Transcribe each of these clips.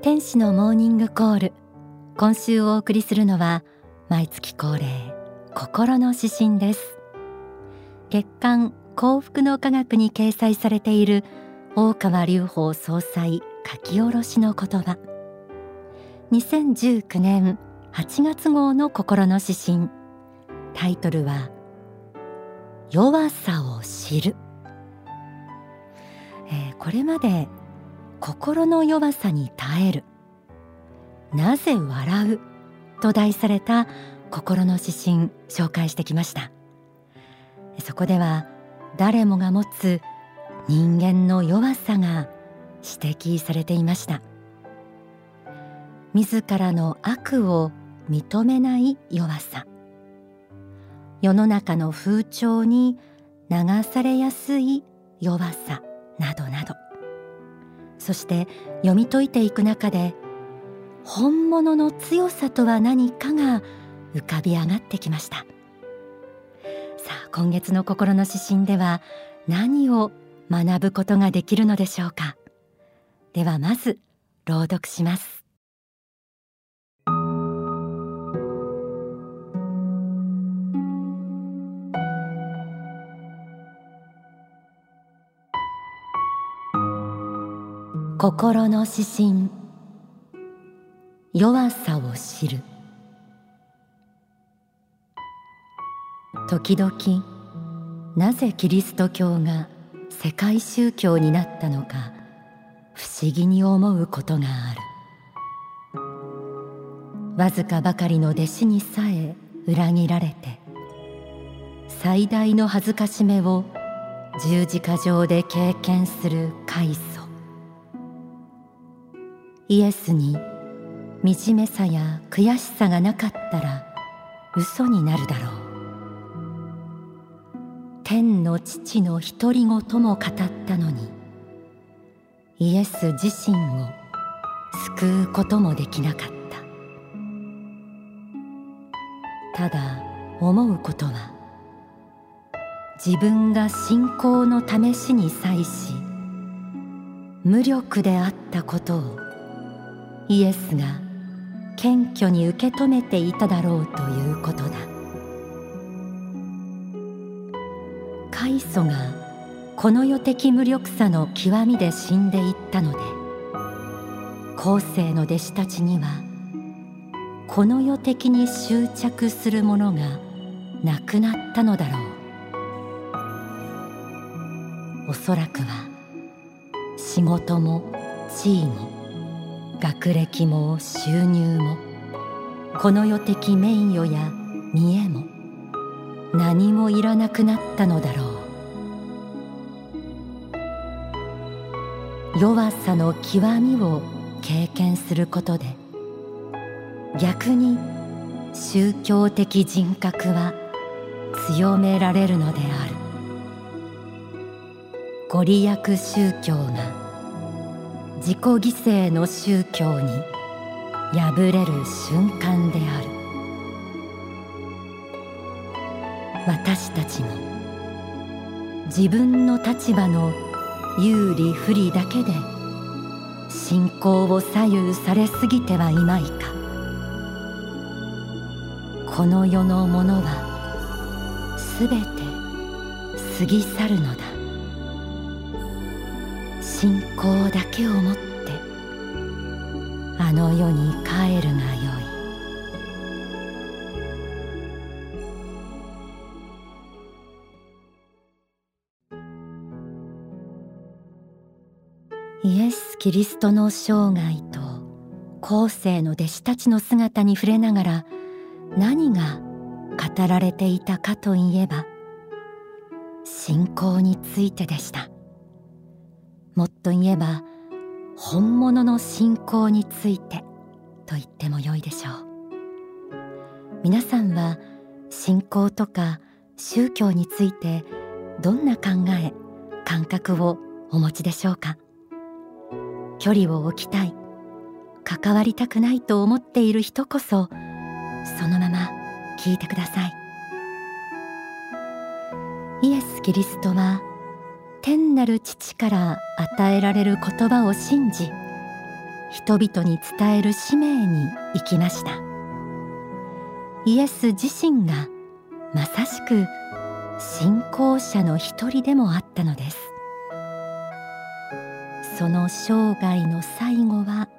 天使のモーニングコール。今週お送りするのは毎月恒例心の指針です。月刊幸福の科学に掲載されている大川隆法総裁書き下ろしの言葉。2019年8月号の心の指針。タイトルは弱さを知る、えー、これまで心の弱さに耐える。なぜ笑う？と題された心の指針紹介してきました。そこでは誰もが持つ人間の弱さが指摘されていました。自らの悪を認めない弱さ。世の中の風潮に流されやすい弱さなどなど。そして読み解いていく中で本物の強さとは何かが浮かび上がってきました。さあ今月の心の指針では何を学ぶことができるのでしょうか。ではまず朗読します。心。の指針弱さを知る。時々なぜキリスト教が世界宗教になったのか不思議に思うことがある。わずかばかりの弟子にさえ裏切られて最大の恥ずかしめを十字架上で経験するカイソイエスに惨めさや悔しさがなかったら嘘になるだろう。天の父の独り言も語ったのにイエス自身を救うこともできなかった。ただ思うことは自分が信仰の試しに際し無力であったことをイエスが謙虚に受け止めていただろうということだ。カイソがこの世的無力さの極みで死んでいったので後世の弟子たちにはこの世的に執着するものがなくなったのだろう。おそらくは仕事も地位も学歴も収入もこの世的名誉や見栄も何もいらなくなったのだろう。弱さの極みを経験することで逆に宗教的人格は強められるのである。ご利益宗教が自己犠牲の宗教に敗れる瞬間である。私たちも自分の立場の有利不利だけで信仰を左右されすぎてはいまいか。この世のものはすべて過ぎ去るのだ。信仰だけをもってあの世に帰るがよい。イエス・キリストの生涯と後世の弟子たちの姿に触れながら何が語られていたかといえば信仰についてでした。もっと言えば本物の信仰についてと言ってもよいでしょう。皆さんは信仰とか宗教についてどんな考え感覚をお持ちでしょうか？距離を置きたい関わりたくないと思っている人こそそのまま聞いてください。イエス・キリストは天なる父から与えられる言葉を信じ人々に伝える使命に生きました。イエス自身がまさしく信仰者の一人でもあったのです。その生涯の最後は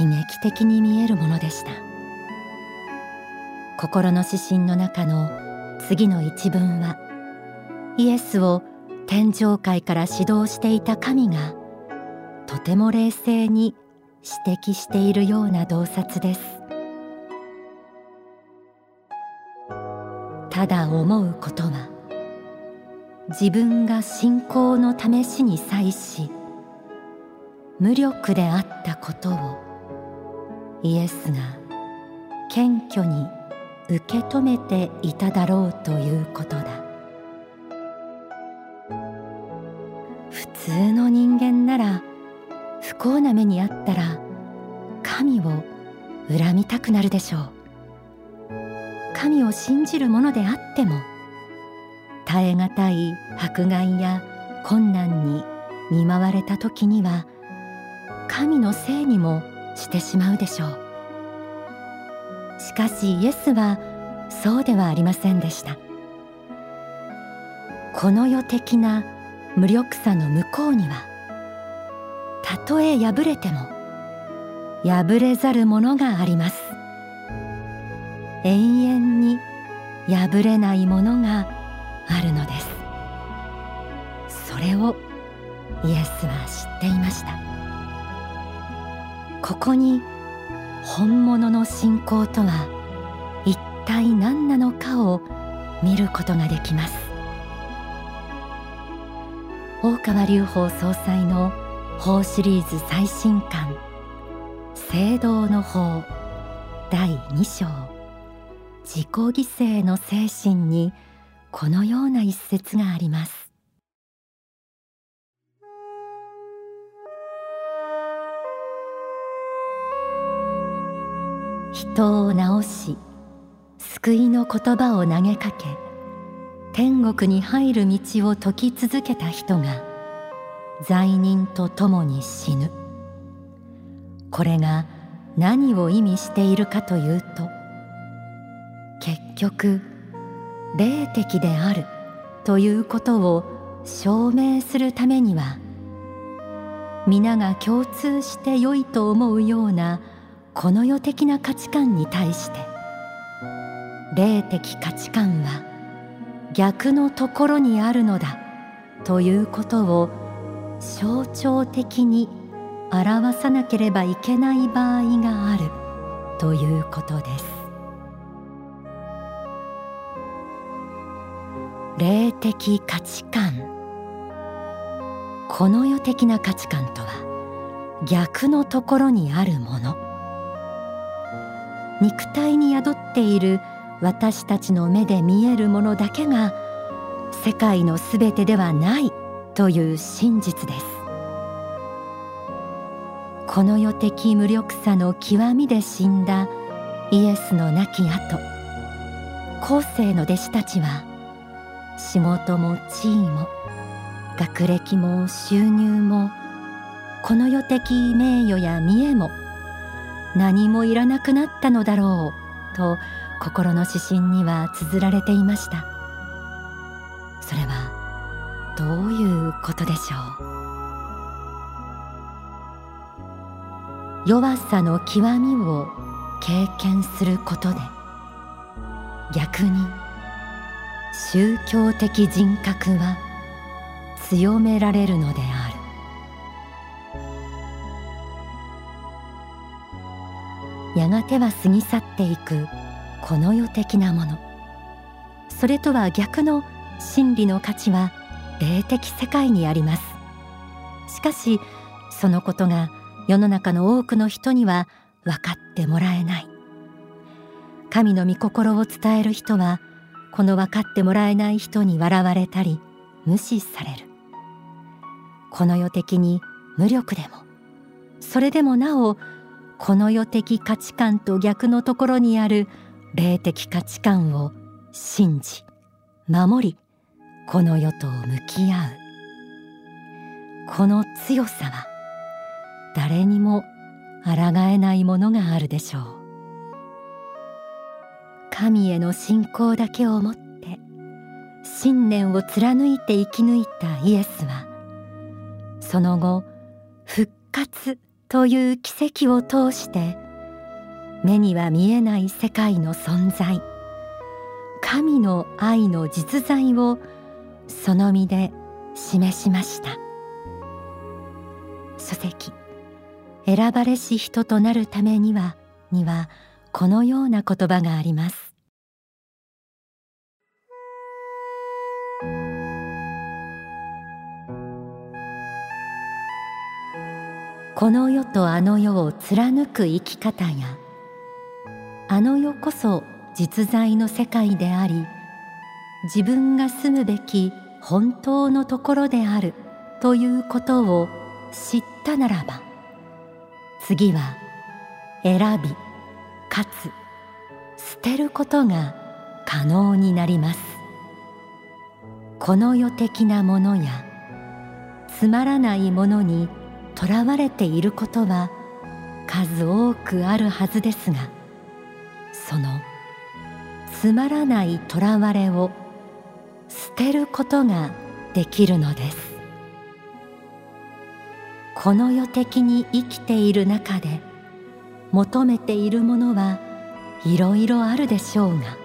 悲劇的に見えるものでした。心の指針の中の次の一文はイエスを天上界から指導していた神がとても冷静に指摘しているような洞察です。ただ思うことは自分が信仰の試しに際し無力であったことをイエスが謙虚に受け止めていただろうということだ。通の人間なら不幸な目にあったら神を恨みたくなるでしょう。神を信じるものであっても耐え難い迫害や困難に見舞われた時には神のせいにもしてしまうでしょう。しかしイエスはそうではありませんでした。この世的な無力さの向こうにはたとえ破れても破れざるものがあります。永遠に破れないものがあるのです。それをイエスは知っていました。ここに本物の信仰とは一体何なのかを見ることができます。大川隆法総裁の法シリーズ最新刊聖堂の法第2章。自己犠牲の精神にこのような一節があります。人を治し救いの言葉を投げかけ天国に入る道を説き続けた人が罪人と共に死ぬ。これが何を意味しているかというと結局霊的であるということを証明するためには皆が共通して良いと思うようなこの世的な価値観に対して霊的価値観は逆のところにあるのだということを象徴的に表さなければいけない場合があるということです。霊的価値観。この世的な価値観とは逆のところにあるもの。肉体に宿っている私たちの目で見えるものだけが世界のすべてではないという真実です。この世的無力さの極みで死んだイエスの亡き後後世の弟子たちは仕事も地位も学歴も収入もこの世的名誉や見栄も何もいらなくなったのだろうと心の指針には綴られていました。それはどういうことでしょう？弱さの極みを経験することで逆に宗教的人格は強められるのである。やがては過ぎ去っていくこの世的なもの。それとは逆の真理の価値は霊的世界にあります。しかしそのことが世の中の多くの人には分かってもらえない。神の御心を伝える人はこの分かってもらえない人に笑われたり無視される。この世的に無力でも。それでもなおこの世的価値観と逆のところにある霊的価値観を信じ守りこの世と向き合うこの強さは誰にも抗えないものがあるでしょう。神への信仰だけをもって信念を貫いて生き抜いたイエスはその後復活という奇跡を通して目には見えない世界の存在。神の愛の実在をその身で示しました。書籍。選ばれし人となるためにはにはこのような言葉があります。この世とあの世を貫く生き方やあの世こそ実在の世界であり自分が住むべき本当のところであるということを知ったならば次は選びかつ捨てることが可能になります。この世的なものやつまらないものにとらわれていることは数多くあるはずですがそのつまらないとらわれを捨てることができるのです。この世的に生きている中で求めているものはいろいろあるでしょうが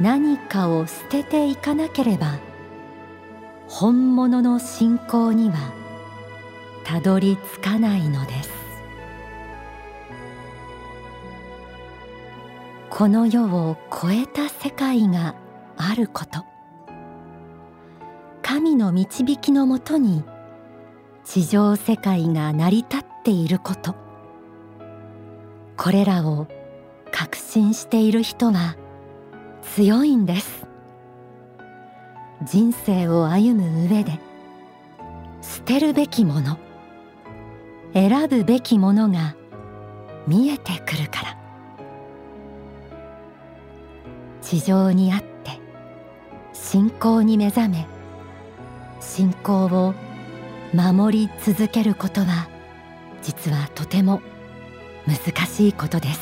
何かを捨てていかなければ本物の信仰にはたどり着かないのです。この世を超えた世界があること。神の導きのもとに地上世界が成り立っていること。これらを確信している人は強いんです。人生を歩む上で捨てるべきもの選ぶべきものが見えてくるから。地上にあって信仰に目覚め信仰を守り続けることは実はとても難しいことです。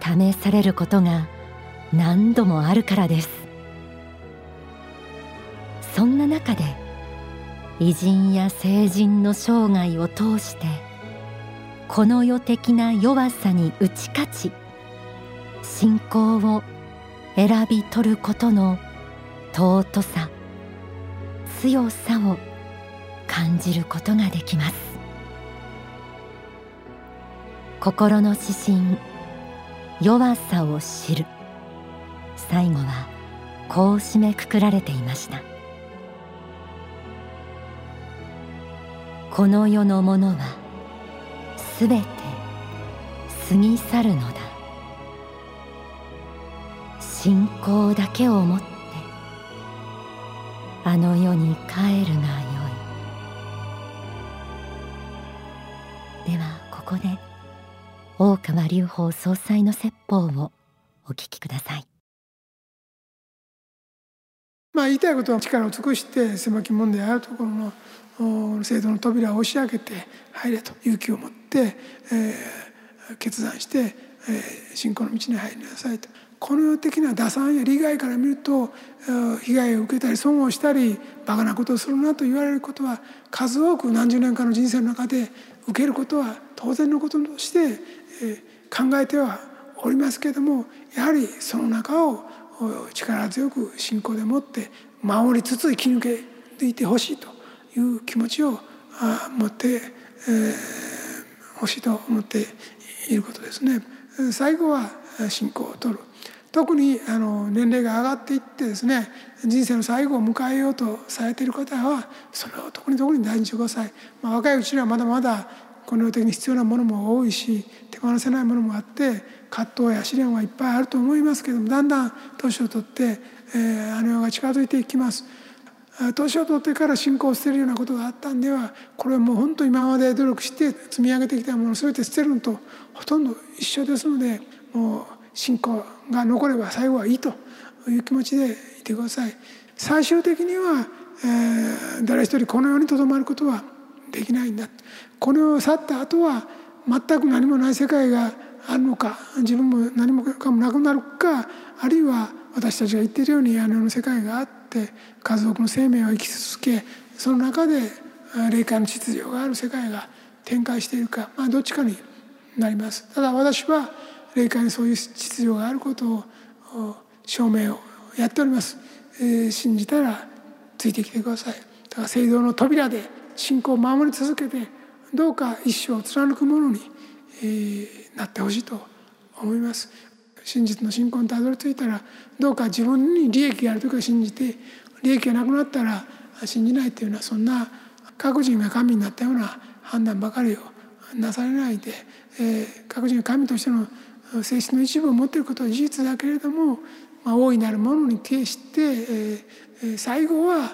試されることが何度もあるからです。そんな中で偉人や聖人の生涯を通してこの世的な弱さに打ち勝ち信仰を選び取ることの尊さ強さを感じることができます。心の指針弱さを知る。最後はこう締めくくられていました。この世のものはすべて過ぎ去るのだ。信仰だけをもってあの世に帰るがよいではここで大川隆法総裁の説法をお聞きくださいまあ言いたいことは力を尽くして狭き門であるところの制度の扉を押し開けて入れと勇気を持って、えー、決断して、えー、信仰の道に入りなさいと。この世的な打算や利害から見ると被害を受けたり損をしたりバカなことをするなと言われることは数多く何十年間の人生の中で受けることは当然のこととして考えてはおりますけれどもやはりその中を力強く信仰でもって守りつつ生き抜けていてほしいという気持ちを持ってほしいと思っていることですね。最後は信仰を取る特にあの年齢が上がっていってですね人生の最後を迎えようとされている方はそれを特に特に大事にしてください、まあ、若いうちにはまだまだこの世的に必要なものも多いし手放せないものもあって葛藤や試練はいっぱいあると思いますけどもだんだん年を取って、えー、あの世が近づいていきます。年を取ってから信仰を捨てるようなことがあったんではこれはもう本当今まで努力して積み上げてきたものを全て捨てるのとほとんど一緒ですのでもう信仰が残れば最後はいいという気持ちでいてください。最終的には、えー、誰一人この世にとどまることはできないんだこの世を去った後は全く何もない世界があるのか自分も何もかもなくなるかあるいは私たちが言っているように屋根の世界があって家族の生命を生き続けその中で霊界の秩序がある世界が展開しているか、まあ、どっちかになりますただ私は霊界にそういう秩序があることを証明をやっております、えー、信じたらついてきてください。だから聖堂の扉で信仰を守り続けてどうか一生を貫くものに、えー、なってほしいと思います。真実の信仰にたどり着いたらどうか自分に利益がある時は信じて利益がなくなったら信じないというようなそんな各人が神になったような判断ばかりをなされないで、えー、各人が神としての性質の一部を持っていることは事実だけれども、まあ、大いなるものに呈して、えー、最後は、えー、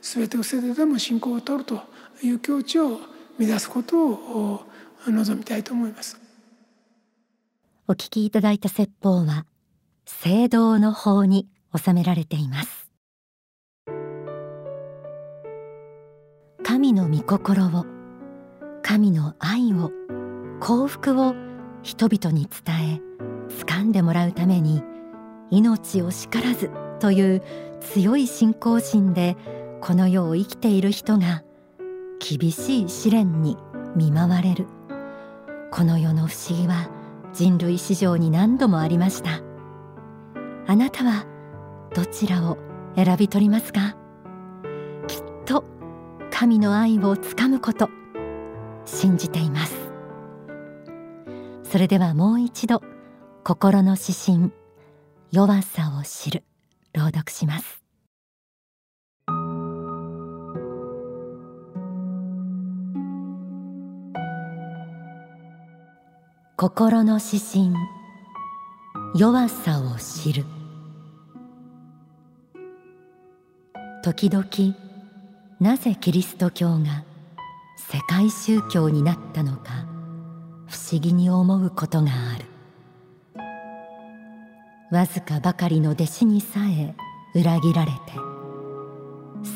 全てを捨ててでも信仰を取るという境地を目指すことを望みたいと思います。お聞きいただいた説法は聖堂の法に収められています神の御心を神の愛を幸福を人々に伝え掴んでもらうために命を叱らずという強い信仰心でこの世を生きている人が厳しい試練に見舞われる。この世の不思議は人類史上に何度もありました。あなたはどちらを選び取りますか？きっと神の愛をつかむこと信じています。それではもう一度心の指針弱さを知る朗読します。心の指針弱さを知る。時々なぜキリスト教が世界宗教になったのか。不思議に思うことがある。わずかばかりの弟子にさえ裏切られて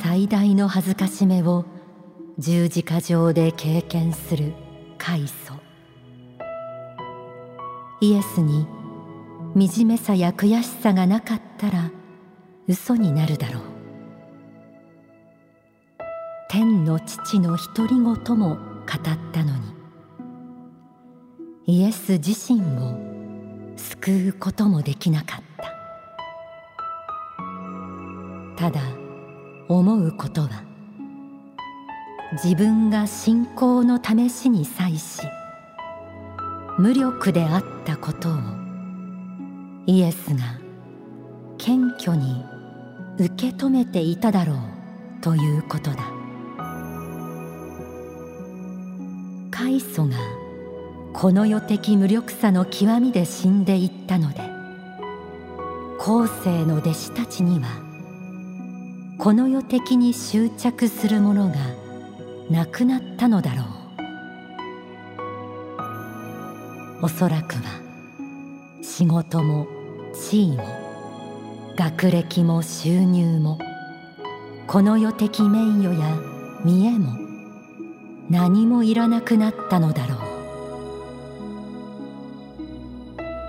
最大の恥ずかしめを十字架上で経験する開祖。イエスに惨めさや悔しさがなかったら嘘になるだろう。天の父の独り言も語ったのにイエス自身を救うこともできなかった。ただ思うことは自分が信仰の試しに際し無力であったことをイエスが謙虚に受け止めていただろうということだ。開祖がこの世的無力さの極みで死んでいったので後世の弟子たちにはこの世的に執着するものがなくなったのだろう。おそらくは仕事も地位も学歴も収入もこの世的名誉や見栄も何もいらなくなったのだろう。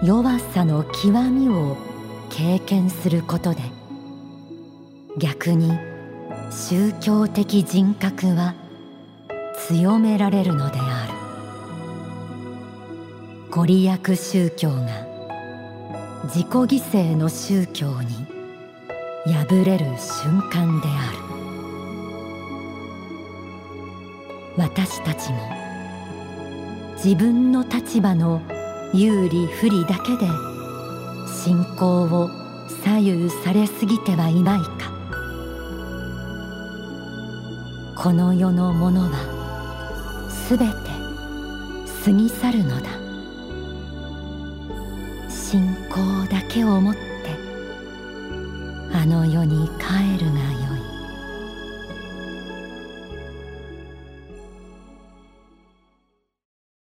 弱さの極みを経験することで逆に宗教的人格は強められるのである。ご利益宗教が自己犠牲の宗教に敗れる瞬間である。私たちも自分の立場の有利不利だけで信仰を左右されすぎてはいまいか。この世のものはすべて過ぎ去るのだ。信仰だけをもってあの世に帰るがいい。